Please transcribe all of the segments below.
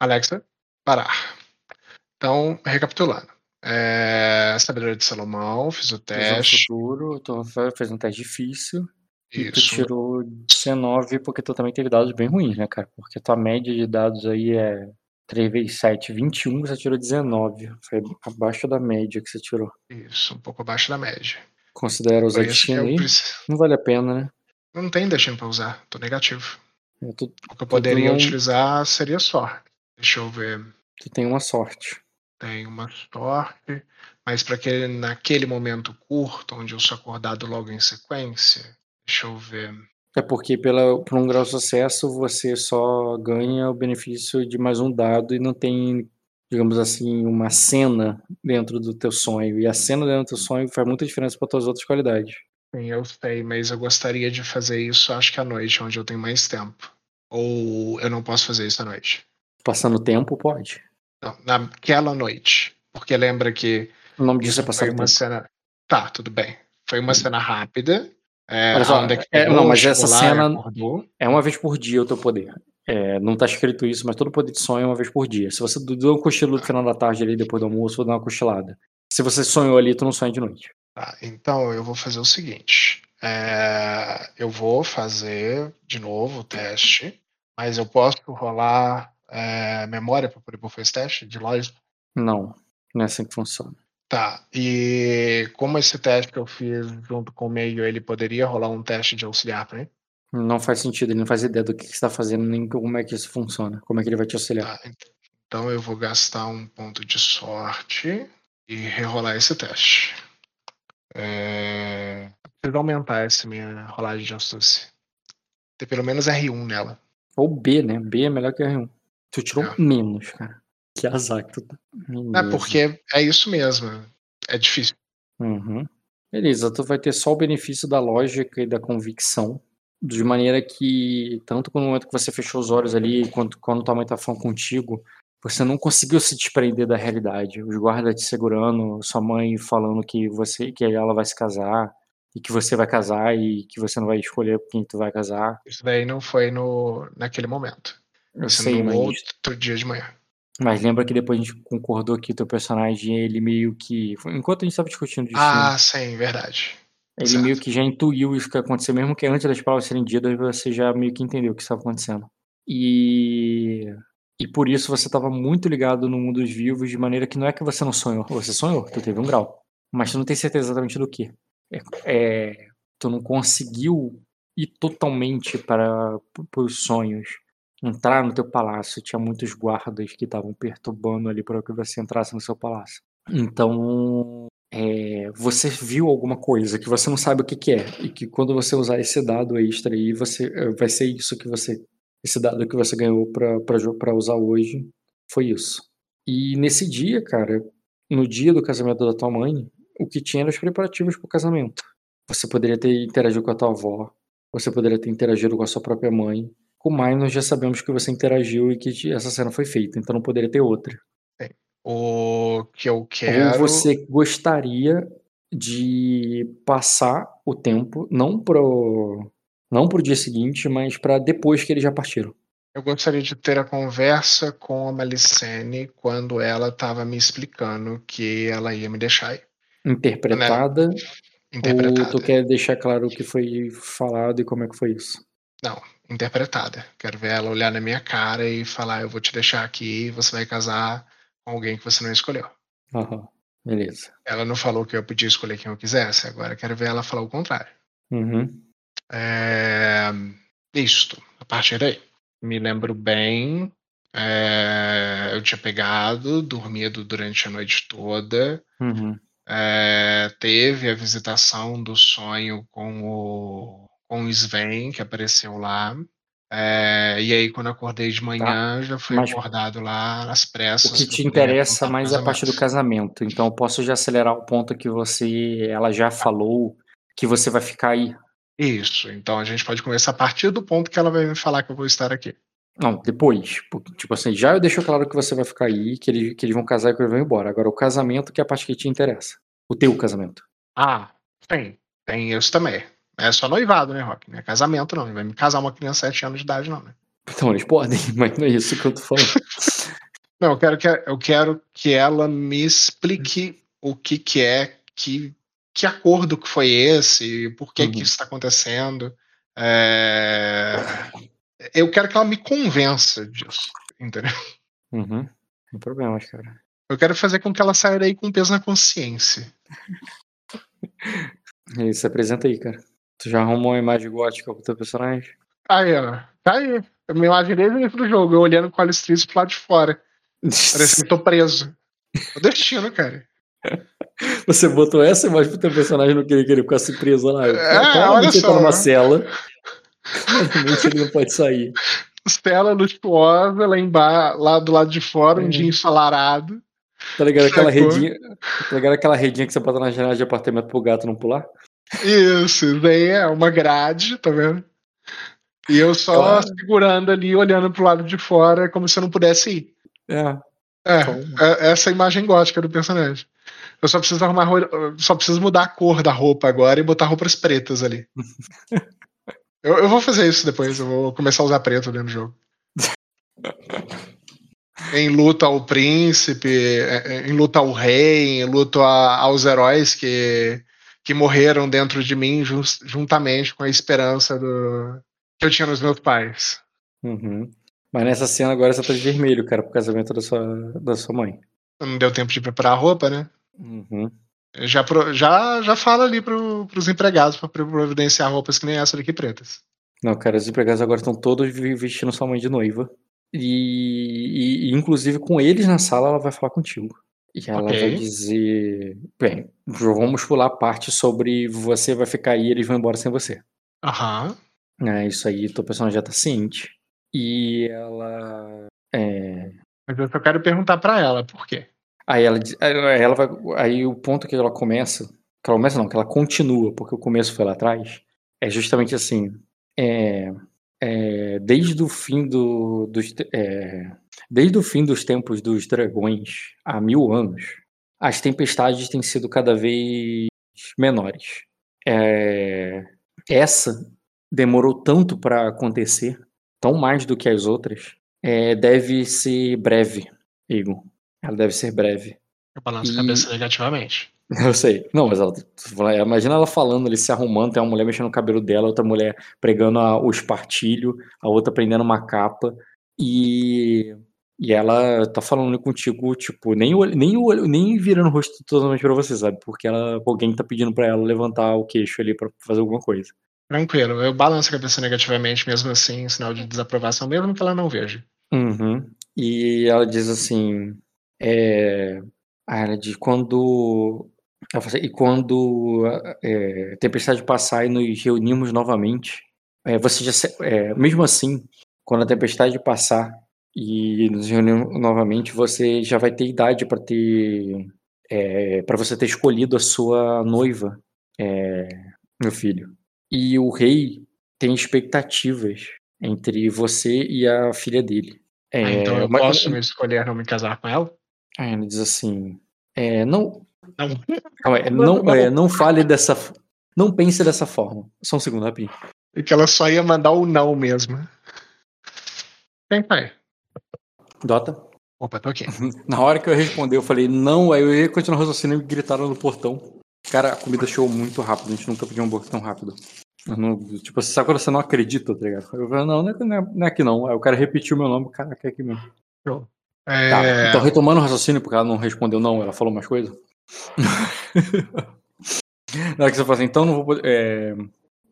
Alexa, parar. Então, recapitulando. É, sabedoria de Salomão, fiz o teste. futuro, tu fez um teste difícil. E tu Isso. tirou 19 porque tu também teve dados bem ruins, né, cara? Porque tua média de dados aí é 3 vezes 7, 21, você tirou 19. Foi abaixo da média que você tirou. Isso, um pouco abaixo da média. Considera usar isso destino eu aí? preciso. Não vale a pena, né? Não tem destino pra usar, tô negativo. É, Tu, O que eu poderia não- utilizar seria sorte. Deixa eu ver. tu tem uma sorte. Tem uma sorte, mas para aquele naquele momento curto, onde eu sou acordado logo em sequência, deixa eu ver. É porque pela, por um grau de sucesso você só ganha o benefício de mais um dado e não tem, digamos assim, uma cena dentro do teu sonho. E a cena dentro do teu sonho faz muita diferença para tuas outras qualidades. Sim, eu sei, mas eu gostaria de fazer isso, acho que à noite, onde eu tenho mais tempo. Ou eu não posso fazer isso à noite. Passando tempo, pode. Não, naquela noite. Porque lembra que O nome disso é passar foi o uma tempo. cena. Tá, tudo bem. Foi uma cena rápida. É, Olha só, é não, mas essa cena- acordou. É uma vez por dia o teu poder. É, não tá escrito isso, mas todo poder de sonho é uma vez por dia. Se você dá um cochilo no final da tarde ali, depois do almoço, vou dar uma cochilada. Se você sonhou ali, tu não sonha de noite. Tá, então eu vou fazer o seguinte. é, eu vou fazer de novo o teste, mas eu posso rolar é, memória para poder pôr esse teste de lógica? Não, não é assim que funciona. Tá, e como esse teste que eu fiz junto com o meio, ele poderia rolar um teste de auxiliar para mim? Não faz sentido, ele não faz ideia do que, que você tá fazendo, nem como é que isso funciona, como é que ele vai te auxiliar. Tá, ent- então eu vou gastar um ponto de sorte e rerolar esse teste. É... Preciso aumentar essa minha rolagem de astúcia. Ter pelo menos R1 nela. Ou B, né? B é melhor que R1. Tu tirou É. menos, cara. Que azar que tu tá. É porque é isso mesmo. É difícil. Uhum. Beleza, tu vai ter só o benefício da lógica e da convicção, de maneira que, tanto no momento que você fechou os olhos ali, quanto quando tua mãe tá falando contigo, você não conseguiu se desprender da realidade. Os guardas te segurando, sua mãe falando que você, que ela vai se casar, e que você vai casar, e que você não vai escolher quem tu vai casar. Isso daí não foi no, naquele momento. Eu Isso sei, mas, outro dia de manhã. mas lembra que depois a gente concordou que teu personagem, ele meio que. Enquanto a gente tava discutindo disso. Ah, sim, verdade. Ele Certo. meio que já intuiu isso que ia acontecer, mesmo que antes das palavras serem ditas, você já meio que entendeu o que estava acontecendo. E. E por isso você estava muito ligado no mundo dos vivos, de maneira que não é que você não sonhou. Você sonhou, tu teve um grau. Mas tu não tem certeza exatamente do que. É, é, tu não conseguiu ir totalmente para, para os sonhos. Entrar no teu palácio. Tinha muitos guardas que estavam perturbando ali para que você entrasse no seu palácio. Então, é, você viu alguma coisa que você não sabe o que, que é e que quando você usar esse dado extra aí, você eh, vai ser isso que você, esse dado que você ganhou para usar hoje, foi isso. E nesse dia, cara, no dia do casamento da tua mãe, o que tinha eram os preparativos para o casamento. Você poderia ter interagido com a tua avó, você poderia ter interagido com a sua própria mãe. Com o nós já sabemos que você interagiu e que essa cena foi feita, então não poderia ter outra. O que eu quero. Ou você gostaria de passar o tempo, não pro, não pro dia seguinte, mas para depois que eles já partiram. Eu gostaria de ter a conversa com a Malicene quando ela estava me explicando que ela ia me deixar aí. Interpretada, Interpretada. ou tu quer deixar claro o que foi falado e como é que foi isso? Não, interpretada. Quero ver ela olhar na minha cara e falar: eu vou te deixar aqui, você vai casar com alguém que você não escolheu. Aham, beleza. Ela não falou que eu podia escolher quem eu quisesse, agora quero ver ela falar o contrário. Uhum. É... Isto, a partir daí. Me lembro bem. é, Eu tinha pegado, dormido durante a noite toda. Uhum. É, teve a visitação do sonho com o, com o Sven, que apareceu lá. É, e aí, quando eu acordei de manhã, já fui Tá. Mas- acordado lá nas pressas. O que te interessa aprontar mais é a parte do casamento. Então eu posso já acelerar o ponto que você, ela já falou que você vai ficar aí. Isso, então a gente pode começar a partir do ponto que ela vai me falar que eu vou estar aqui. Não, depois. Porque, Tipo assim, já eu deixo claro que você vai ficar aí, que eles, que eles vão casar e que eles vão embora. Agora, o casamento que é a parte que te interessa. O teu casamento. Ah, tem. Tem isso também. É só noivado, né, Rock? Não é casamento, não. Não vai me casar uma criança de 7 anos de idade, não, né? Então, eles podem, mas não é isso que eu tô falando. Não, eu quero que, eu quero que ela me explique o que, que é, que, que acordo que foi esse, por que, uhum. que isso está acontecendo. É... Eu quero que ela me convença disso, entendeu? Uhum. Sem problemas, cara. Eu quero fazer com que ela saia daí com peso na consciência. E se apresenta aí, cara. Tu já arrumou uma imagem gótica pro teu personagem? Aí, ó. Tá aí. Eu me imaginei dentro do jogo, eu olhando com a Alice pro lado de fora. Parece que tô preso. O destino, cara. Você botou essa imagem pro teu personagem não querer que ele ficasse preso lá. É, olha só. tá numa cela. Claramente ele não pode sair. Cela luxuosa lá embaixo, lá do lado de fora, é. um dia ensolarado. Tá ligado aquela redinha? Tá ligado aquela redinha que você bota na janela de apartamento pro gato não pular? Isso, daí é uma grade, tá vendo? E eu só claro. segurando ali, olhando pro lado de fora, como se eu não pudesse ir. É. É, é essa é imagem gótica do personagem. Eu só preciso arrumar, só preciso mudar a cor da roupa agora e botar roupas pretas ali. eu, eu vou fazer isso depois, eu vou começar a usar preto dentro do jogo. em luta ao príncipe, é, em luta ao rei, em luta a, aos heróis que, que morreram dentro de mim juntamente com a esperança do, que eu tinha nos meus pais. Uhum. Mas nessa cena agora você tá de vermelho, cara, pro casamento da sua, da sua mãe. Não deu tempo de preparar a roupa, né? Uhum. Já, já, já fala ali pro, pros empregados pra providenciar roupas que nem essa daqui pretas. Não, cara, os empregados agora estão todos vestindo sua mãe de noiva. E, e, inclusive com eles na sala ela vai falar contigo. E ela okay. vai dizer: Bem, vamos pular a parte sobre você vai ficar aí e eles vão embora sem você. Aham. É, isso aí, tua personagem já tá ciente. E ela. É... Mas eu só quero perguntar para ela por quê. Aí ela, ela vai. Aí o ponto que ela começa. Que ela começa não, que ela continua, porque o começo foi lá atrás. É justamente assim. É, é, desde o fim do, dos, é, desde o fim dos tempos dos dragões há mil anos, as tempestades têm sido cada vez menores. É, essa demorou tanto para acontecer, tão mais do que as outras, é, deve ser breve, Igor. Ela deve ser breve. Eu e... a cabeça negativamente. Eu sei. Não, mas ela, imagina ela falando, ele se arrumando, tem uma mulher mexendo no cabelo dela, outra mulher pregando a, o espartilho, a outra prendendo uma capa. E, e ela tá falando contigo, tipo, nem, nem, nem virando o rosto totalmente pra você, sabe? Porque ela, alguém tá pedindo pra ela levantar o queixo ali pra fazer alguma coisa. Tranquilo, eu balanço a cabeça negativamente, mesmo assim, sinal de desaprovação, mesmo que ela não veja. Uhum. E ela diz assim: é, ela diz, quando Assim, e quando é, a tempestade passar e nos reunimos novamente, é, você já, é, mesmo assim, quando a tempestade passar e nos reunimos novamente, você já vai ter idade para ter, é, para você ter escolhido a sua noiva, é, meu filho. E o rei tem expectativas entre você e a filha dele. É, ah, então eu mas, posso me escolher não me casar com ela? Ele diz assim, não, não, é, não, é, não fale dessa. Não pense dessa forma. Só um segundo, rapidinho. E que ela só ia mandar o não mesmo. Quem pai? Dota. Opa, tô aqui. Na hora que eu respondi, eu falei não, aí eu ia continuar raciocinando e gritaram no portão. Cara, a comida chegou muito rápido, a gente nunca pediu um hambúrguer tão rápido. Não, tipo, sabe quando você não acredita, tá ligado? Eu falei, não, não é, não é aqui não. Aí o cara repetiu meu nome, caraca, é aqui mesmo. É... Tá, então retomando o raciocínio, porque ela não respondeu não, ela falou mais coisa. Na hora que você fala assim, então não vou poder. É,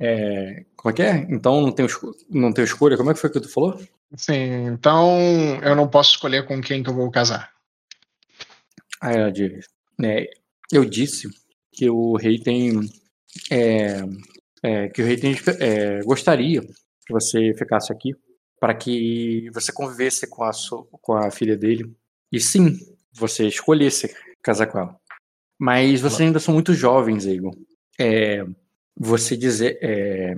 é, como é que é? Então não tenho, não tenho escolha? Como é que foi que tu falou? Sim, então eu não posso escolher com quem que eu vou casar. Ela diz, né, eu disse que o rei tem. É, é, que o rei tem, é, gostaria que você ficasse aqui para que você convivesse com a, com a filha dele. E sim, você escolhesse casar com ela. Mas vocês ainda são muito jovens, Igor. É, você dizer, é,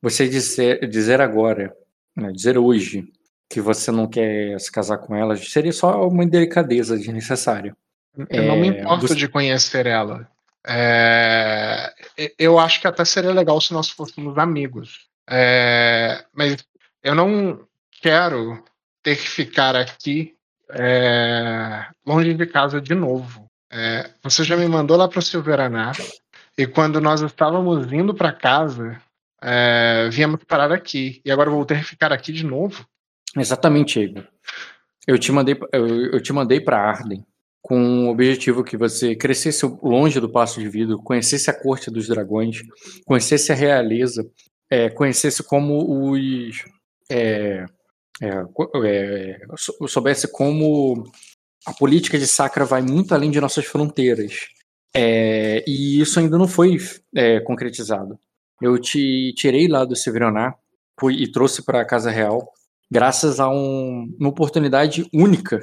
você dizer, dizer agora, né, dizer hoje que você não quer se casar com ela seria só uma delicadeza desnecessária. Eu não me é, importo você... de conhecer ela. É, eu acho que até seria legal se nós fôssemos amigos. É, mas eu não quero ter que ficar aqui é, longe de casa de novo. É, você já me mandou lá para o Silveraná e quando nós estávamos indo para casa, é, viemos parar aqui e agora ter que ficar aqui de novo. Exatamente, Igor. Eu te mandei, eu, eu te mandei para Arden com o objetivo que você crescesse longe do Passo de Vidro, conhecesse a corte dos dragões, conhecesse a realeza, é, conhecesse como os é, é, é soubesse como a política de Sacra vai muito além de nossas fronteiras. É, e isso ainda não foi é, concretizado. Eu te tirei lá do Severonar e trouxe para a Casa Real, graças a um, uma oportunidade única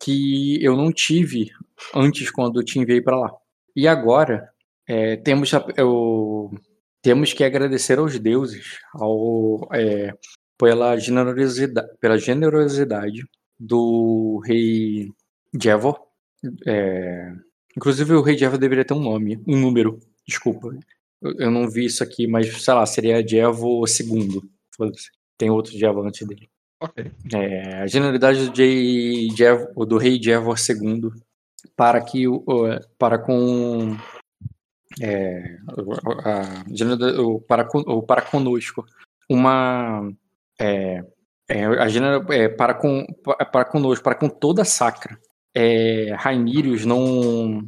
que eu não tive antes quando te enviei para lá. E agora é, temos, eu, temos que agradecer aos deuses ao, é, pela, generosidade, pela generosidade do rei Jevor. É, inclusive o rei Jevor deveria ter um nome, um número, desculpa. Eu, eu não vi isso aqui, mas sei lá, seria Jevor II. Tem outro Jevor antes dele. Okay. É, a generalidade do, Jev, do rei Jevor II para que para com é, a, para, para conosco uma é, é, a general, é, para com para conosco para com toda a sacra é, não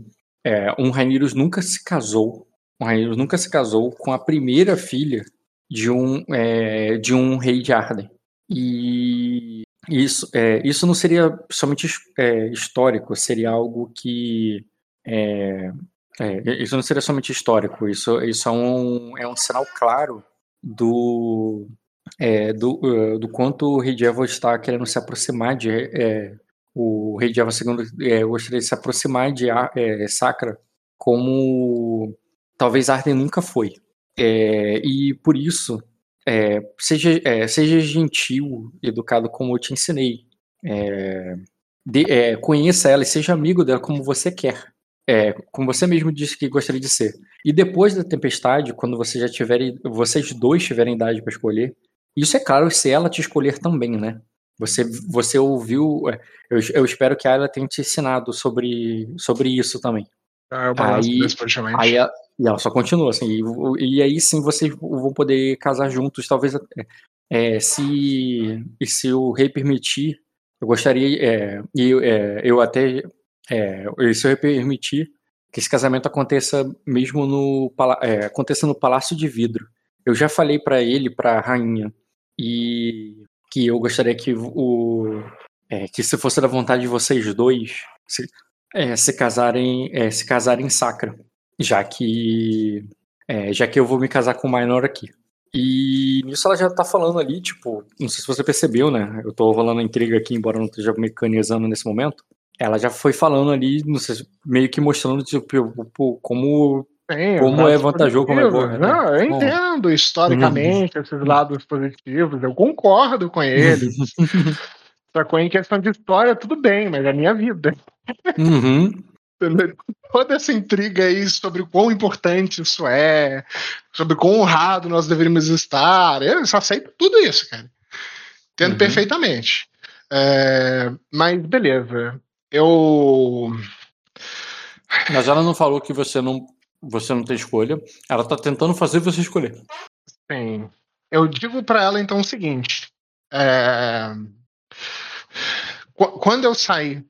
é, um Rainirius nunca se casou um nunca se casou com a primeira filha de um é, de um rei de Arden e isso, é, isso não seria somente é, histórico, seria algo que. É, é, isso não seria somente histórico, isso, isso é, um, é um sinal claro do, do, do quanto o rei Diavo está querendo se aproximar de. É, o rei Diavo II gostaria de se aproximar de Sacra como talvez Arden nunca foi. e por isso é, seja, é, seja gentil, educado como eu te ensinei. É, de, é, conheça ela e seja amigo dela como você quer. É, como você mesmo disse que gostaria de ser. E depois da tempestade, quando você já tiverem, vocês dois tiverem idade para escolher, isso é claro se ela te escolher também, né? Você, você ouviu. É, eu, eu espero que ela tenha te ensinado sobre, sobre isso também. Ah, é aí, aí, e ela só continua, assim. E, e aí sim vocês vão poder casar juntos, talvez. É, se, e se o rei permitir, eu gostaria. É, eu, é, eu até. É, se o rei permitir que esse casamento aconteça mesmo no, é, aconteça no Palácio de Vidro. Eu já falei para ele, para a rainha, e que eu gostaria que o. É, que se fosse da vontade de vocês dois, se, é, se casarem, é, se casarem sacra já que é, já que eu vou me casar com o minor aqui. E nisso ela já tá falando ali, tipo, não sei se você percebeu, né? Eu tô rolando intriga aqui, embora não esteja mecanizando nesse momento. Ela já foi falando ali, não sei, meio que mostrando, tipo, como Sim, como é vantajoso, como é bom. Né? Não, eu entendo historicamente uhum. esses lados positivos, eu concordo com eles. Só que em questão de história, tudo bem, mas é a minha vida. Uhum toda essa intriga aí sobre o quão importante isso é, sobre quão honrado nós deveríamos estar. Eu só sei tudo isso, cara. Entendo uhum. perfeitamente. É, mas beleza. Eu. Mas ela não falou que você não, você não tem escolha. Ela tá tentando fazer você escolher. Sim. Eu digo para ela então o seguinte. É... Quando eu saí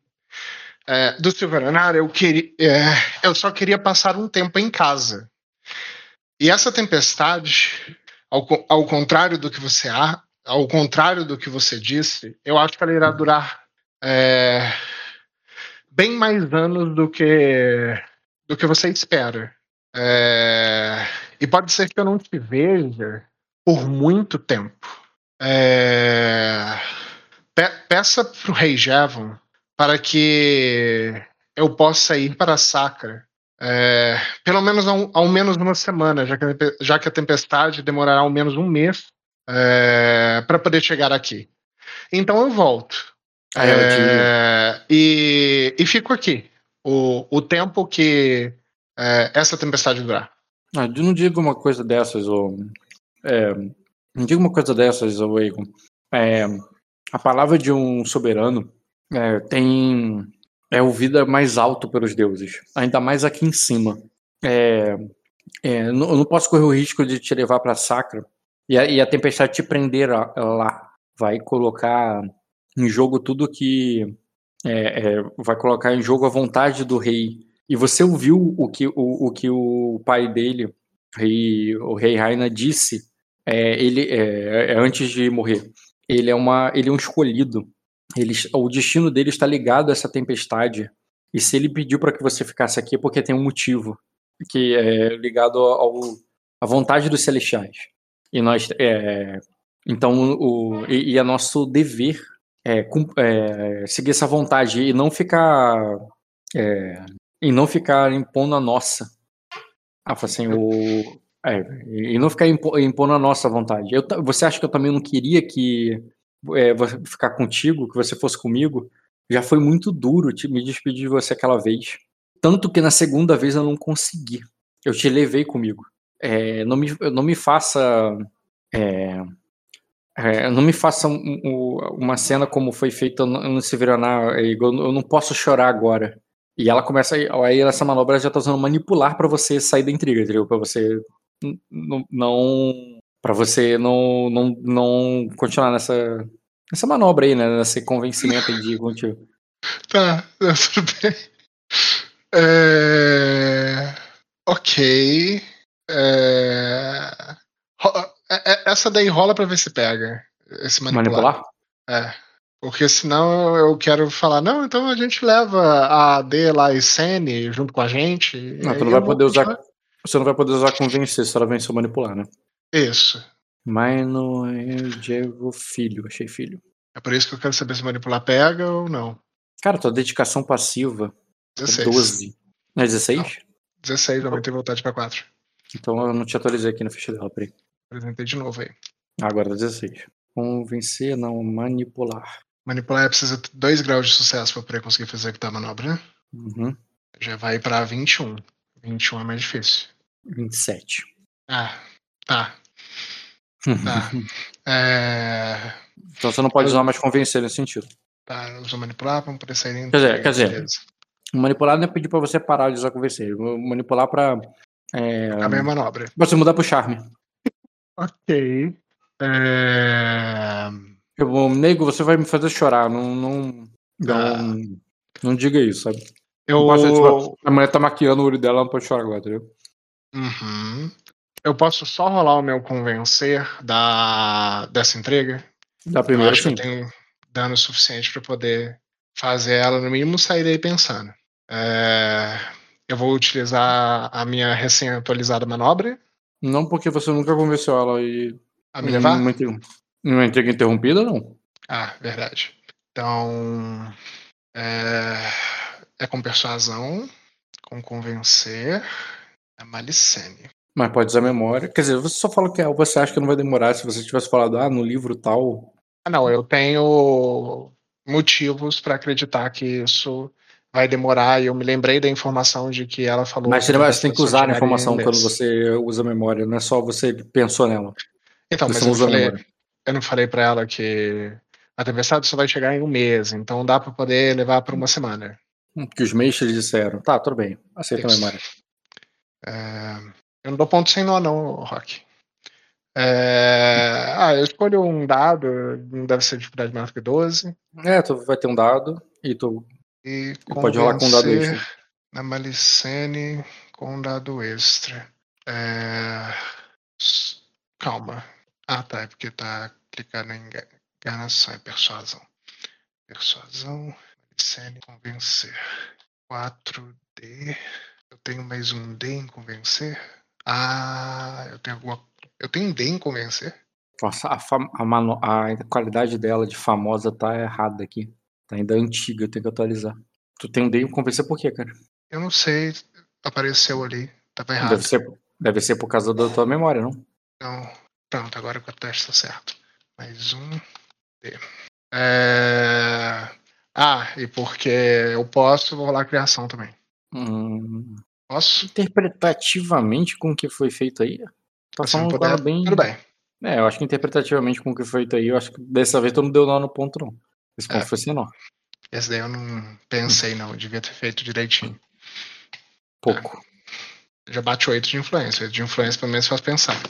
é, do Silveranar, eu, queria, é, eu só queria passar um tempo em casa. E essa tempestade, ao, ao contrário do que você há, ao contrário do que você disse, eu acho que ela irá durar é, bem mais anos do que do que você espera. É, e pode ser que eu não te veja por muito tempo. É, pe peça para o rei Jevon para que eu possa ir para a Sacra. É, pelo menos ao, ao, menos uma semana, já que, já que a tempestade demorará ao menos um mês é, para poder chegar aqui. Então eu volto. É, e, e, fico aqui o, o tempo que é, essa tempestade durar. Ah, não diga uma coisa dessas, ou. É, não diga uma coisa dessas, ou Egon. É, a palavra de um soberano É, tem. É o vida mais alto pelos deuses. Ainda mais aqui em cima. É, é, não, eu não posso correr o risco de te levar para Sacra e a, e a tempestade te prender lá. Vai colocar em jogo tudo que. É, é, vai colocar em jogo a vontade do rei. E você ouviu o que o, o, que o pai dele, rei, o rei Raina, disse é, ele, é, é, antes de morrer. Ele é, uma, ele é um escolhido. Ele, o destino dele está ligado a essa tempestade. E se ele pediu para que você ficasse aqui é porque tem um motivo que é ligado ao, à vontade dos celestiais. E nós, é, então, o, e, e é nosso dever é, é, seguir essa vontade e não ficar é, e não ficar impondo a nossa. Ah, assim, o, é, e não ficar impondo a nossa vontade. Eu, você acha que eu também não queria que é, ficar contigo, que você fosse comigo? Já foi muito duro te, me despedir de você aquela vez. Tanto que na segunda vez eu não consegui. Eu te levei comigo. É, não, me, não me faça. É, é, não me faça um, um, uma cena como foi feita no Severaná. Eu não posso chorar agora. E ela começa. Aí essa manobra já tá usando manipular para você sair da intriga, entendeu? Pra você não. para você não, não, não continuar nessa. Nessa manobra aí, né? Nesse convencimento aí de contigo. Tá, tudo bem. É... Ok. É... é, é essa daí rola pra ver se pega. Esse manipular. manipular? É. Porque senão eu quero falar, não, então a gente leva a AD lá e Sene junto com a gente. Não, tu não vai poder usar. Você não vai poder usar convencer se ela vencer manipular, né? Isso. Mano Diego Filho, achei filho. É por isso que eu quero saber se manipular pega ou não. Cara, tua dedicação passiva 16. é 12. Não é 16? Não. 16, eu aumentei vontade pra 4. Então eu não te atualizei aqui na ficha dela, peraí. Apresentei de novo aí. Agora tá 16. Convencer, não, manipular. Manipular precisa ter 2 graus de sucesso pra poder conseguir fazer executar a manobra, né? Uhum. Já vai pra 21. 21 é mais difícil. 27. Ah, tá. Tá. é... Então você não pode usar mais convencer nesse sentido. Tá, usa manipular pra não poder sair Quer dizer, quer dizer, manipular não é pedir pra você parar de usar convencer. Manipular pra. É... A minha manobra. Você mudar pro charme. Ok. É... Eu, nego, você vai me fazer chorar. Não, não, não, ah. não diga isso, sabe? Eu... Posso, tipo, a mulher tá maquiando o olho dela, ela não pode chorar agora, entendeu? Uhum. Eu posso só rolar o meu convencer da, dessa entrega? Da primeira, eu acho sim. que eu tenho dano suficiente para poder fazer ela, no mínimo, sair daí pensando. É... Eu vou utilizar a minha recém-atualizada manobra. Não, porque você nunca convenceu ela e. A me levar? Numa entrega interrompida, não. Ah, verdade. Então. É, é com persuasão, com convencer. É Malicene. Mas pode usar memória. Quer dizer, você só fala que é, você acha que não vai demorar se você tivesse falado, ah, no livro tal. Ah, não, eu tenho motivos para acreditar que isso vai demorar e eu me lembrei da informação de que ela falou. Mas você tem que usar a informação quando você usa memória, não é só você pensou nela. Então, você mas eu, falei, eu não falei para ela que a tempestade só vai chegar em um mês, então dá para poder levar para uma semana. Que os mestres disseram. Tá, tudo bem. Aceita a memória. É... Eu não dou ponto sem nó, não, Rock. É... Ah, eu escolho um dado, não deve ser dificuldade maior que 12. É, tu vai ter um dado e tu e pode rolar com um dado extra. Na Malicene com um dado extra. É... Calma. Ah, tá, é porque tá clicando em enganação, é persuasão. Persuasão, Malicene, convencer. 4D. Eu tenho mais um D em convencer? Ah, eu tenho alguma. Eu tenho um D em convencer? Nossa, a, fam... a, mano... a qualidade dela de famosa tá errada aqui. Tá ainda antiga, eu tenho que atualizar. Tu tem um D em convencer por quê, cara? Eu não sei. Apareceu ali. Tava errado. Deve ser, deve ser por causa da tua memória, não? Não. Pronto, agora que o teste tá certo. Mais um. É... Ah, e porque eu posso, vou rolar a criação também. Hum, Posso? interpretativamente com o que foi feito aí. Tá Se não puder, bem. Tudo bem. É, eu acho que interpretativamente com o que foi feito aí, eu acho que dessa vez tu não deu nó no ponto, não. Esse ponto É. foi sem nó. Esse daí eu não pensei, não. Eu devia ter feito direitinho. Pouco. É. Já bate oito de influência. Oito de influência pelo menos faz pensar.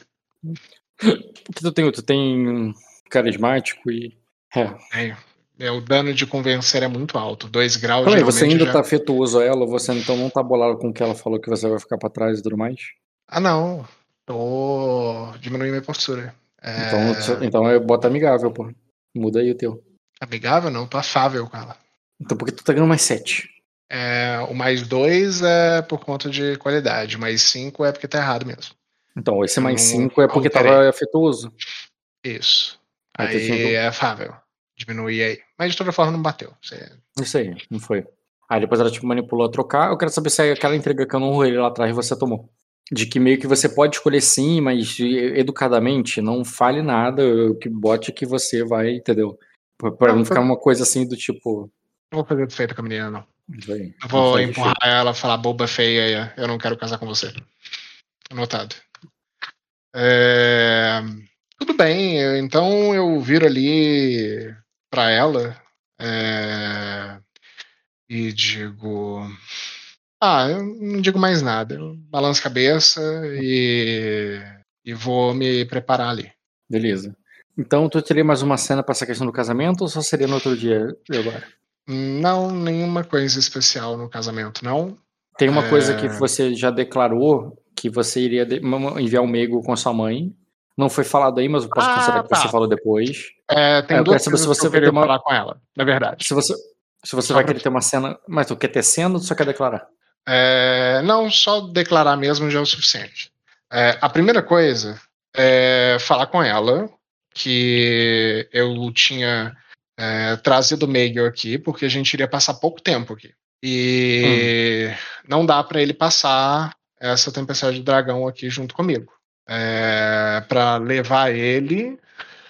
Porque tu tem, tu tem carismático e. É. é. O dano de convencer é muito alto. Dois graus Peraí, você ainda já... tá afetuoso a ela, ou você então não tá bolado com o que ela falou que você vai ficar pra trás e tudo mais? Ah, não. Tô diminuindo minha postura. É... Então, então eu boto amigável, pô. Muda aí o teu. Amigável não, tô afável com ela. Então por que tu tá ganhando mais 7? É, o mais 2 é por conta de qualidade, mais 5 é porque tá errado mesmo. Então, esse mais 5 é porque alterei. tava afetuoso. Isso. Aí, aí é afável. Diminuir aí. Mas de toda forma não bateu. Você... Isso aí, não foi. Aí depois ela te manipulou a trocar. Eu quero saber se é aquela entrega que eu não rolei lá atrás você tomou. De que meio que você pode escolher sim, mas educadamente, não fale nada, que bote que você vai, entendeu? Pra não, não ficar uma coisa assim do tipo. Não vou fazer defeito com a menina, não. Bem, eu vou empurrar ela, falar boba feia, eu não quero casar com você. Anotado. É... Tudo bem, então eu viro ali pra ela é... e digo. Ah, eu não digo mais nada. Eu balanço a cabeça e, e vou me preparar ali. Beleza. Então, tu teria mais uma cena para essa questão do casamento ou só seria no outro dia agora? Não, nenhuma coisa especial no casamento, não. Tem uma é... coisa que você já declarou que você iria enviar um meigo com sua mãe. Não foi falado aí, mas eu posso ah, considerar que tá. você falou depois. É, tem é, duas coisas se você que eu vai ter uma... falar com ela, na verdade. Se você, se você vai querer ter uma cena. Mas tu quer ter cena ou tu só quer declarar? É, não, só declarar mesmo já é o suficiente. É, a primeira coisa é falar com ela que eu tinha é, trazido o Meigor aqui, porque a gente iria passar pouco tempo aqui. E hum. não dá para ele passar essa tempestade de dragão aqui junto comigo. É, para levar ele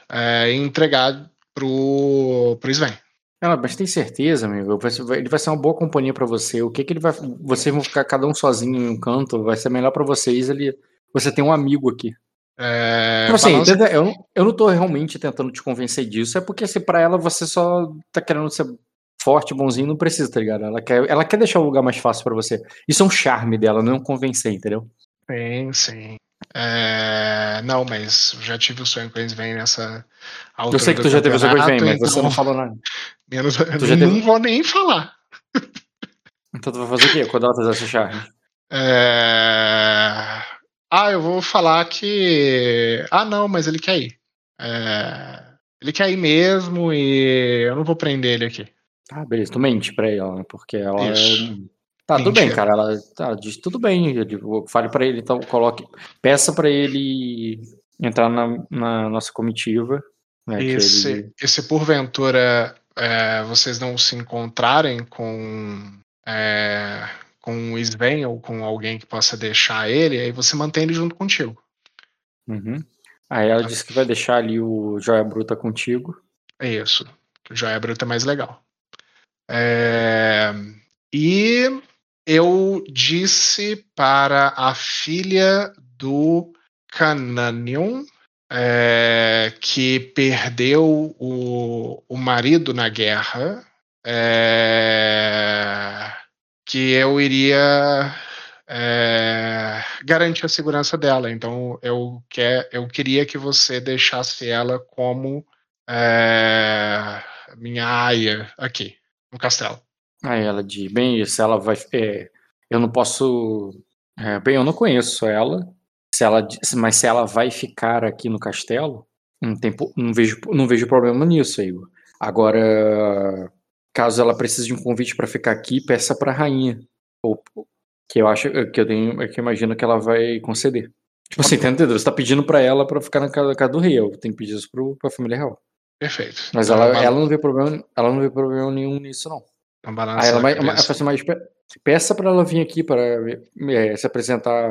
é, e entregar pro, pro Sven. Ela, mas tem certeza, amigo? Ele vai ser uma boa companhia para você. O que que ele vai. Vocês vão ficar cada um sozinho em um canto, vai ser melhor para vocês. Ele, você tem um amigo aqui. É, então, assim, eu, eu não tô realmente tentando te convencer disso, é porque assim, pra ela você só tá querendo ser forte, bonzinho, não precisa, tá ligado? Ela quer, ela quer deixar o lugar mais fácil para você. Isso é um charme dela, não é um convencer, entendeu? Sim, sim. É, não, mas já tive o sonho com eles vem nessa altura. Eu sei que tu já teve o sonho com eles vem, mas então... você não falou nada. Menos, tu já não teve... vou nem falar. Então tu vai fazer o quê quando ela fizer esse charme? É... Ah, eu vou falar que. Ah, não, mas ele quer ir. É... Ele quer ir mesmo e eu não vou prender ele aqui. Ah, beleza, tu mente pra ela, porque ela. É. Tá, tudo bem, cara. Ela tá, diz tudo bem. fale para ele, então coloque. Peça para ele entrar na, na, nossa comitiva. Né, e, se, ele... e se porventura é, vocês não se encontrarem com. É, com o Sven ou com alguém que possa deixar ele, aí você mantém ele junto contigo. Uhum. Aí ela disse que vai deixar ali o Joia Bruta contigo. É isso. O Joia Bruta é mais legal. É... E eu disse para a filha do Cananion, é, que perdeu o, o marido na guerra, é, que eu iria é, garantir a segurança dela. Então eu, quer, eu queria que você deixasse ela como é, minha aia aqui no castelo. Aí ela diz, bem, se ela vai. É, eu não posso. É, bem, eu não conheço ela. Se ela, mas se ela vai ficar aqui no castelo, não, tem, não, vejo, não vejo problema nisso, Igor. Agora, caso ela precise de um convite para ficar aqui, peça para a rainha. Ou, que eu acho que eu tenho, que eu imagino que ela vai conceder. Tipo assim, tá entendendo? Você tá pedindo para ela para ficar na casa, casa, do rei, eu tenho que pedir isso para a família real. Perfeito. Mas ela, ela não vê problema, ela não vê problema nenhum nisso não. Aí ela, vai, ela assim, mas peça para ela vir aqui para é, se apresentar,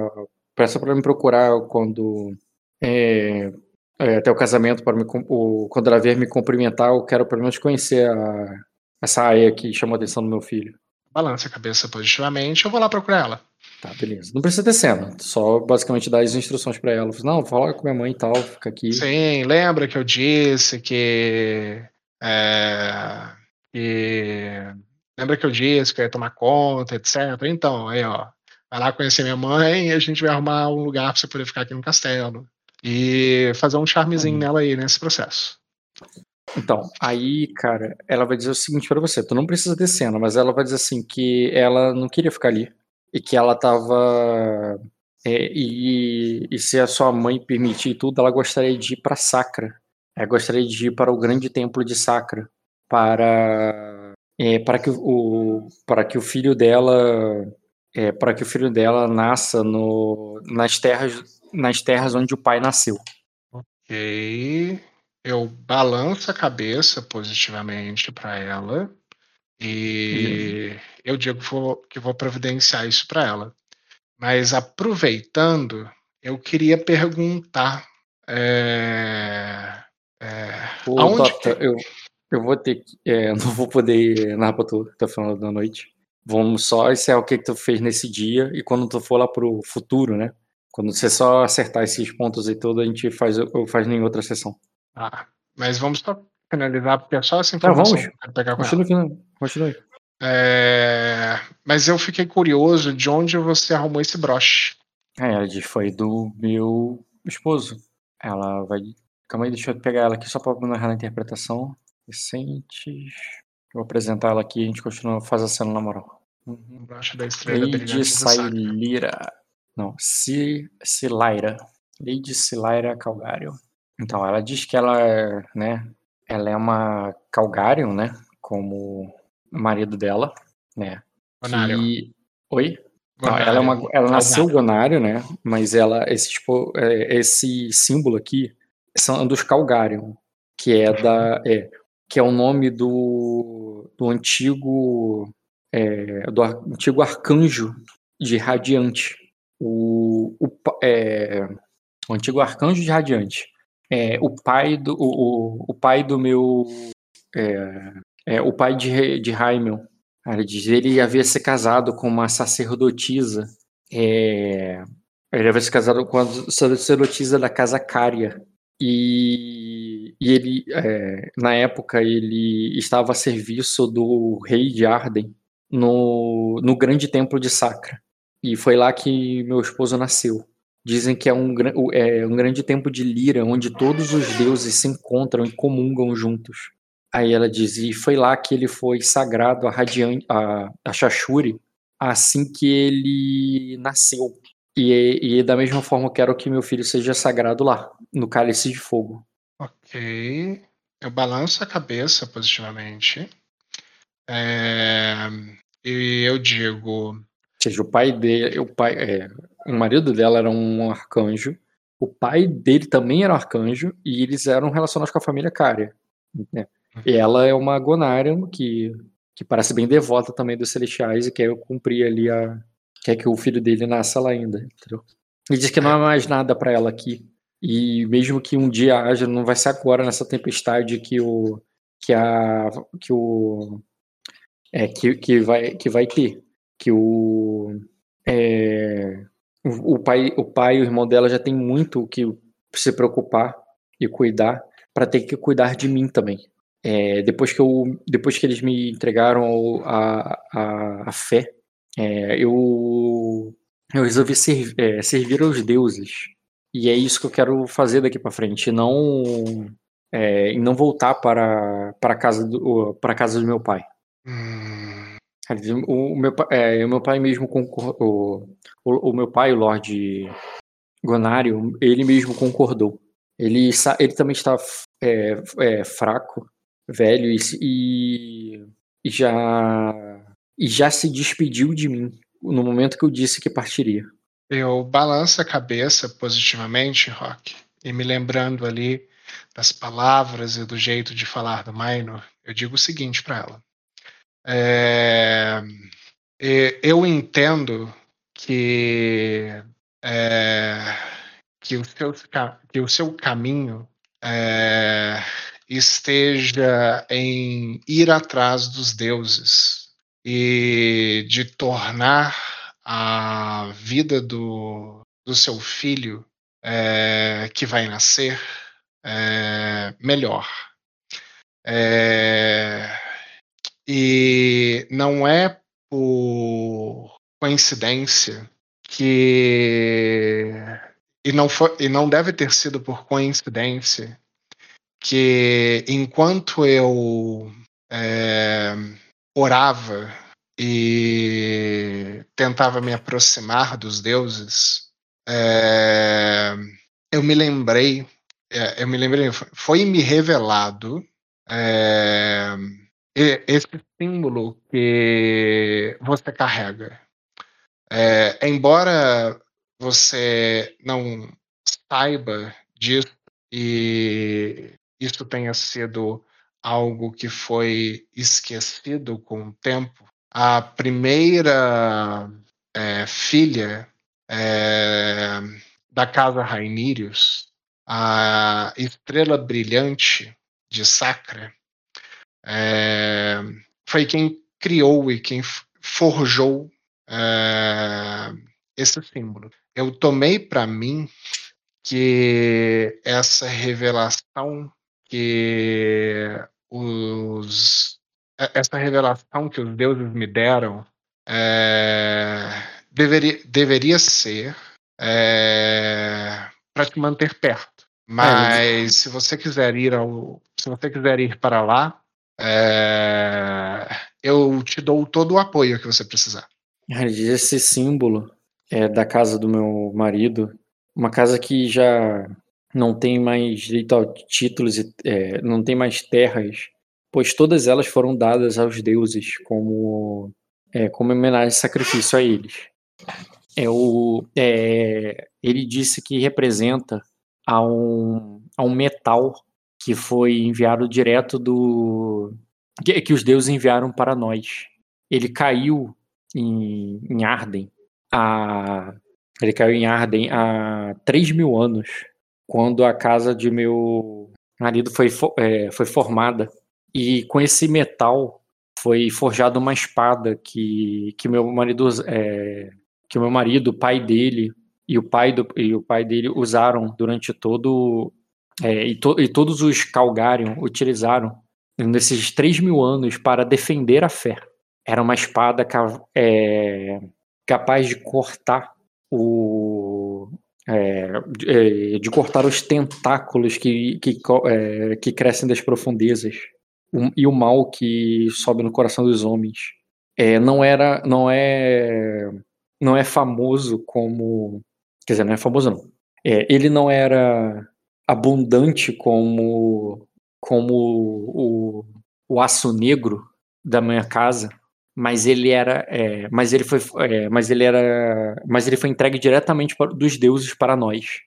peça para me procurar quando é, é, até o casamento para me, o, quando ela vier me cumprimentar, eu quero pelo menos conhecer a, essa área que chamou a atenção do meu filho. Balança a cabeça positivamente, eu vou lá procurar ela. Tá, beleza. Não precisa ter cena, só basicamente dar as instruções para ela. Não, fala com minha mãe e tal, fica aqui. Sim, lembra que eu disse que é, que lembra que eu disse que eu ia tomar conta, etc. Então, aí, ó, vai lá conhecer minha mãe e a gente vai arrumar um lugar pra você poder ficar aqui no castelo. E fazer um charmezinho nela aí nesse processo. Então, aí, cara, ela vai dizer o seguinte para você: tu não precisa ter cena, mas ela vai dizer assim que ela não queria ficar ali e que ela tava é, e, e, se a sua mãe permitir tudo, ela gostaria de ir para Sacra. Ela gostaria de ir para o grande templo de Sacra para é, para que o para que o filho dela é, para que o filho dela nasça no, nas terras nas terras onde o pai nasceu. Ok. Eu balanço a cabeça positivamente para ela e uhum. eu digo que vou, que vou providenciar isso para ela. Mas aproveitando, eu queria perguntar. É, é, Ô, aonde que... eu, eu vou ter que. É, não vou poder narrar pra tu até o final da noite. Vamos só encerrar o que, que tu fez nesse dia e quando tu for lá pro futuro, né? Quando você só acertar esses pontos e tudo, a gente faz, eu faz em outra sessão. Ah, mas vamos só finalizar, porque é só essa informação tá, vamos. pegar com continue, continue. É... Mas eu fiquei curioso de onde você arrumou esse broche. É, ela disse, foi do meu esposo. Ela vai. Calma aí, deixa eu pegar ela aqui só pra narrar a interpretação. Recentes. Vou apresentar ela aqui e a gente continua faz a cena na moral. Uhum. Broche da estrela Lady Sailira. Não, Silaira. Lady Silaira Calgário. Então, ela diz que ela é, né, ela é uma Calgário, né, como o marido dela, né? Gonário. Que... Oi? Não, ela, é uma, ela nasceu Gonário, né? Mas ela, esse, tipo, é, esse símbolo aqui são dos Calgarion, que é da, é, que é o nome do, do antigo, é, do antigo arcanjo de Radiante, o, o, é, o antigo arcanjo de Radiante, é, o pai do, o, o pai do meu, é, é, o pai de, de diz ele havia se casado com uma sacerdotisa, é, ele havia se casado com a sacerdotisa da casa Cária, e, e ele, é, na época, ele estava a serviço do rei de Arden no, no grande templo de Sacra. E foi lá que meu esposo nasceu. Dizem que é um, é um grande templo de Lira, onde todos os deuses se encontram e comungam juntos. Aí ela diz, e foi lá que ele foi sagrado a, Radian, a, a Shashuri assim que ele nasceu. E, e da mesma forma eu quero que meu filho seja sagrado lá, no cálice de fogo. Ok. Eu balanço a cabeça positivamente. É, e eu digo. Ou seja, o pai dele, o pai, é, o marido dela era um arcanjo, o pai dele também era um arcanjo, e eles eram relacionados com a família Cária. Né? E ela é uma Gonarian que, que parece bem devota também dos Celestiais e quer cumprir ali a. quer que o filho dele nasça lá ainda, entendeu? E diz que não há mais nada para ela aqui. E mesmo que um dia haja, não vai ser agora nessa tempestade que o. que a. que o. É, que, que, vai, que vai ter. Que o. É, o, pai, o pai e o irmão dela já tem muito o que se preocupar e cuidar para ter que cuidar de mim também. É, depois, que eu, depois que eles me entregaram a, a, a fé, é, eu, eu resolvi ser, é, servir aos deuses. E é isso que eu quero fazer daqui para frente, não é, não voltar para para casa do para casa do meu pai. Hum. O, meu é, o meu pai mesmo concordou, o, o meu pai, o Lorde Gonário, ele mesmo concordou. Ele ele também está é, é, fraco velho e, e, já e já se despediu de mim no momento que eu disse que partiria. Eu balanço a cabeça positivamente, Rock, e me lembrando ali das palavras e do jeito de falar do Minor, eu digo o seguinte para ela. É, eu entendo que, é, que, o seu, que o seu caminho é, esteja em ir atrás dos deuses e de tornar a vida do, do seu filho é, que vai nascer é, melhor. É, E não é por coincidência que e não foi e não deve ter sido por coincidência que enquanto eu é, orava e tentava me aproximar dos deuses, é, eu me lembrei, é, eu me lembrei, foi me revelado é, esse símbolo que você carrega. É, embora você não saiba disso e isso tenha sido algo que foi esquecido com o tempo, a primeira é, filha é, da casa Rainírios, a estrela brilhante de Sacra, é, foi quem criou e quem forjou é, esse símbolo. Eu tomei para mim que essa revelação que os essa revelação que os deuses me deram é, deveria, deveria ser é, para te manter perto. Mas é, se você quiser ir ao, se você quiser ir para lá, é, eu te dou todo o apoio que você precisar. Esse símbolo é da casa do meu marido, uma casa que já não tem mais direito a títulos, é, não tem mais terras, pois todas elas foram dadas aos deuses como, é, como homenagem e sacrifício a eles. É o, é, ele disse que representa a um, a um metal que foi enviado direto do. que, que os deuses enviaram para nós. Ele caiu em, em Arden. A, ele caiu em Arden há 3 mil anos quando a casa de meu marido foi, é, foi formada. E com esse metal foi forjada uma espada que, que meu marido é, que meu marido, o pai dele e o pai do e o pai dele usaram durante todo é, e, to, e, todos os Calgarion utilizaram nesses 3 mil anos para defender a fé. Era uma espada é, capaz de cortar o, é, de, é, cortar os tentáculos que, que, é, que crescem das profundezas e o mal que sobe no coração dos homens. É, não era, não é, não é famoso como, quer dizer, não é famoso não. Ele não era abundante como, como o, o aço negro da minha casa, mas ele era, é, mas ele foi, é, mas ele era, mas ele foi entregue diretamente dos deuses para nós,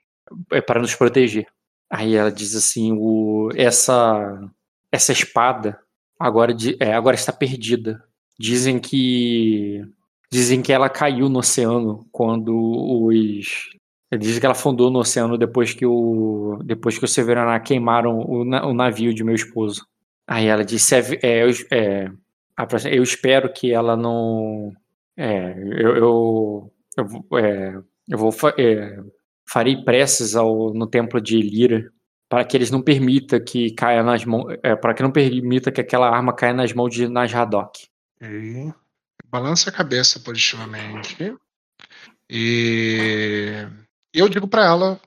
é, para nos proteger. Aí ela diz assim, o, essa, essa espada agora, é, agora está perdida. Dizem que, dizem que ela caiu no oceano quando os Dizem que ela fundou no oceano depois que o depois que o Severaná queimaram o, o navio de meu esposo. Aí ela disse: é, é, é eu espero que ela não. É, eu, eu, eu, é, eu vou. É, farei preces ao, no templo de Elira para que eles não permitam que caia nas mãos. É, para que não permita que aquela arma caia nas mãos de Nasradok. Okay. Balança a cabeça positivamente. E eu digo para ela,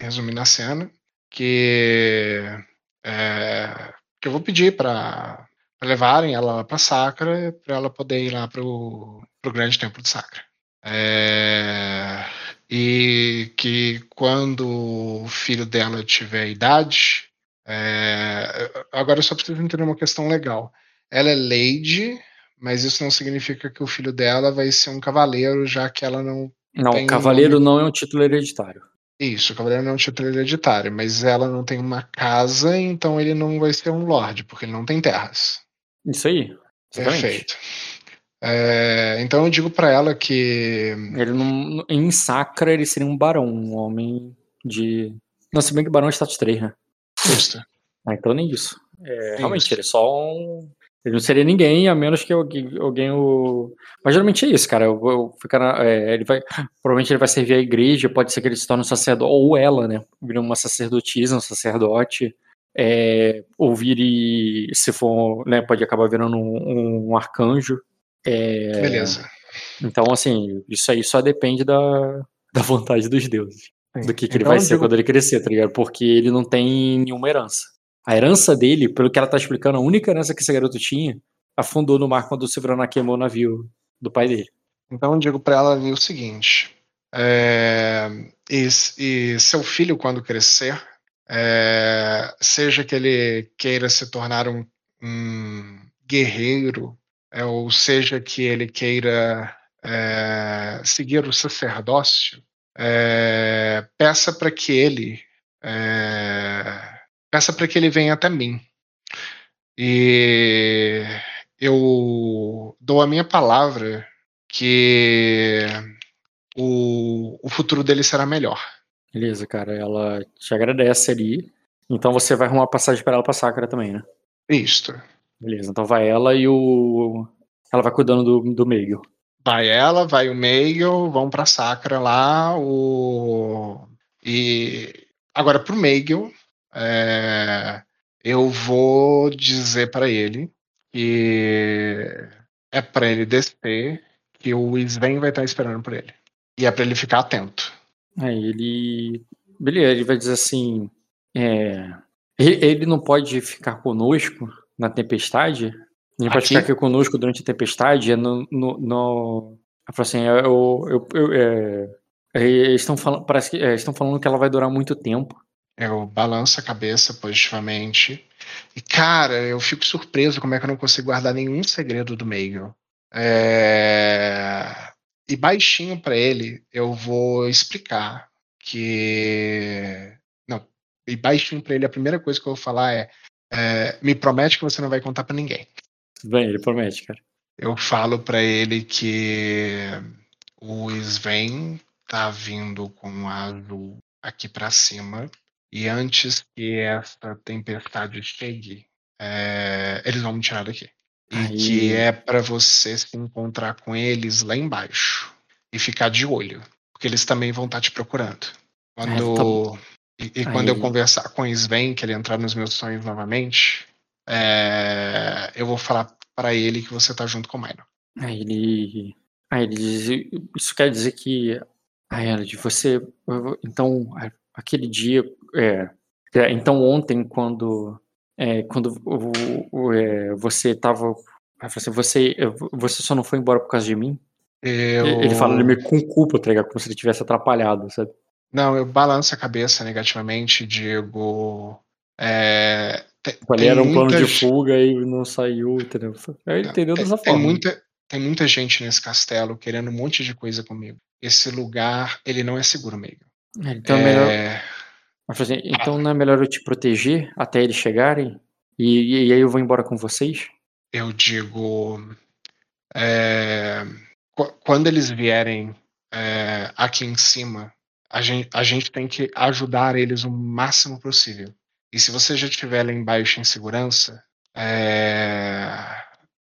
resumindo a cena, que, é, que eu vou pedir para levarem ela para Sacra para ela poder ir lá para o grande templo de Sacra. É, e que quando o filho dela tiver idade, é, agora eu só preciso entender uma questão legal. Ela é lady, mas isso não significa que o filho dela vai ser um cavaleiro, já que ela não. Não, cavaleiro nome... não é um título hereditário. Isso, o cavaleiro não é um título hereditário, mas ela não tem uma casa, então ele não vai ser um lord, porque ele não tem terras. Isso aí. Exatamente. Perfeito. É, então eu digo para ela que. Ele não, em Sacra ele seria um barão, um homem de. Não, se bem que barão é status 3, né? Justo. Ah, então nem isso. É, realmente, ele é só um. Ele não seria ninguém, a menos que alguém, alguém o. Mas geralmente é isso, cara. Eu, eu na, é, ele vai. Provavelmente ele vai servir a igreja, pode ser que ele se torne um sacerdote, ou ela, né? Vira uma sacerdotisa, um sacerdote. é, ou vire, se for, né, pode acabar virando um, um arcanjo. É, Beleza. Então, assim, isso aí só depende da, da vontade dos deuses. Sim. Do que, que ele Então, vai ser digo- quando ele crescer, tá ligado? Porque ele não tem nenhuma herança. A herança dele, pelo que ela tá explicando, a única herança que esse garoto tinha, afundou no mar quando o Severana queimou o navio do pai dele. Então eu digo pra ela ali o seguinte: é, e, e seu filho, quando crescer, é, seja que ele queira se tornar um, um guerreiro, é, ou seja que ele queira é, seguir o sacerdócio, é, peça para que ele é, peça para que ele venha até mim. E eu dou a minha palavra que o, o futuro dele será melhor. Beleza, cara. Ela te agradece ali. Então você vai arrumar passagem pra ela pra Sakura também, né? Isto. Beleza. Então vai ela e o. Ela vai cuidando do, do Meigel. Vai ela, vai o Meigel, vão pra Sacra lá, o... e agora pro Meigel, é, eu vou dizer pra ele que é pra ele descer, que o Sven vai estar esperando por ele. E é pra ele ficar atento. Aí ele. Beleza, ele vai dizer assim. É... Ele, não pode ficar conosco na tempestade? Ele pode Aqui? ficar aqui conosco durante a tempestade? É no. no, no... Assim, eu. eu, eu é... Eles estão falando, parece que é, estão falando que ela vai durar muito tempo. Eu balanço a cabeça positivamente. E, cara, eu fico surpreso como é que eu não consigo guardar nenhum segredo do Meigel. É... E baixinho pra ele, eu vou explicar que. Não, e baixinho pra ele, a primeira coisa que eu vou falar é: é, me promete que você não vai contar pra ninguém. Tudo bem, ele promete, cara. Eu falo pra ele que o Sven tá vindo com a azul aqui pra cima e antes que essa tempestade chegue, é, eles vão me tirar daqui. E Aí. que é pra você se encontrar com eles lá embaixo e ficar de olho, porque eles também vão estar te procurando. Quando tá bom. e, e quando eu conversar com o Sven, que ele entrar nos meus sonhos novamente, é, eu vou falar pra ele que você tá junto com o Minor. Aí ele. Aí ele diz. Isso quer dizer que. Aí ela diz, você. Então, aquele dia. É, é, então, ontem, quando. É, quando o, o- é, você tava. Aí fala assim, você, você só não foi embora por causa de mim? Eu... Ele fala ele meio com culpa, tá ligado? Como se ele tivesse atrapalhado, sabe? Não, eu balanço a cabeça negativamente, digo. É, tem, Tipo, tem era um plano de fuga e não saiu, entendeu? Ele entendeu tem, dessa tem forma. muita, tem muita gente nesse castelo querendo um monte de coisa comigo. Esse lugar, ele não é seguro mesmo. Então é melhor. É, assim, então não é melhor eu te proteger até eles chegarem? E, e aí eu vou embora com vocês? eu digo. é, qu- quando eles vierem é, aqui em cima, a gente, a gente tem que ajudar eles o máximo possível. E se você já estiver lá embaixo em segurança, é,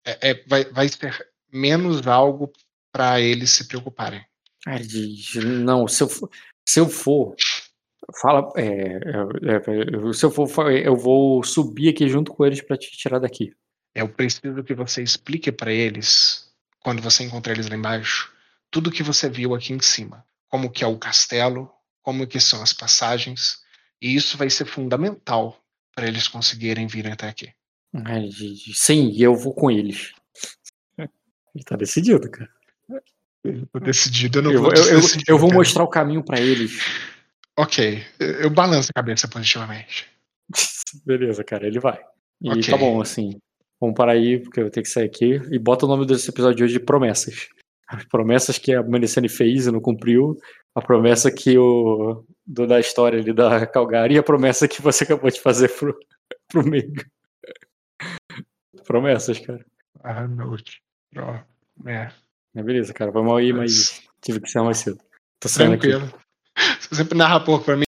é- é- vai, vai ser menos algo para eles se preocuparem. Não, se eu for, se eu for fala, é, é, é, se eu for, eu vou subir aqui junto com eles pra te tirar daqui. Eu preciso que você explique para eles, quando você encontrar eles lá embaixo, tudo que você viu aqui em cima. Como que é o castelo, como que são as passagens. E isso vai ser fundamental para eles conseguirem vir até aqui. Diz, sim, e eu vou com eles. Ele tá decidido, cara. Eu tô decidido, eu não Eu, vou eu, eu, decidir, eu vou mostrar o caminho pra eles. Ok, eu balanço a cabeça positivamente. Beleza, cara, ele vai. E Ok. tá bom, assim. Vamos parar aí, porque eu vou ter que sair aqui. E bota o nome desse episódio de hoje de promessas. As promessas que a Melicene fez e não cumpriu. A promessa que o. Do, da história ali da Calgary e a promessa que você acabou de fazer pro, pro meio. Promessas, cara. Ah, note. Ó, É, É, beleza, cara. Vamos aí, mas tive que ser mais cedo. Tô saindo aqui. Você sempre narra pouco pra mim.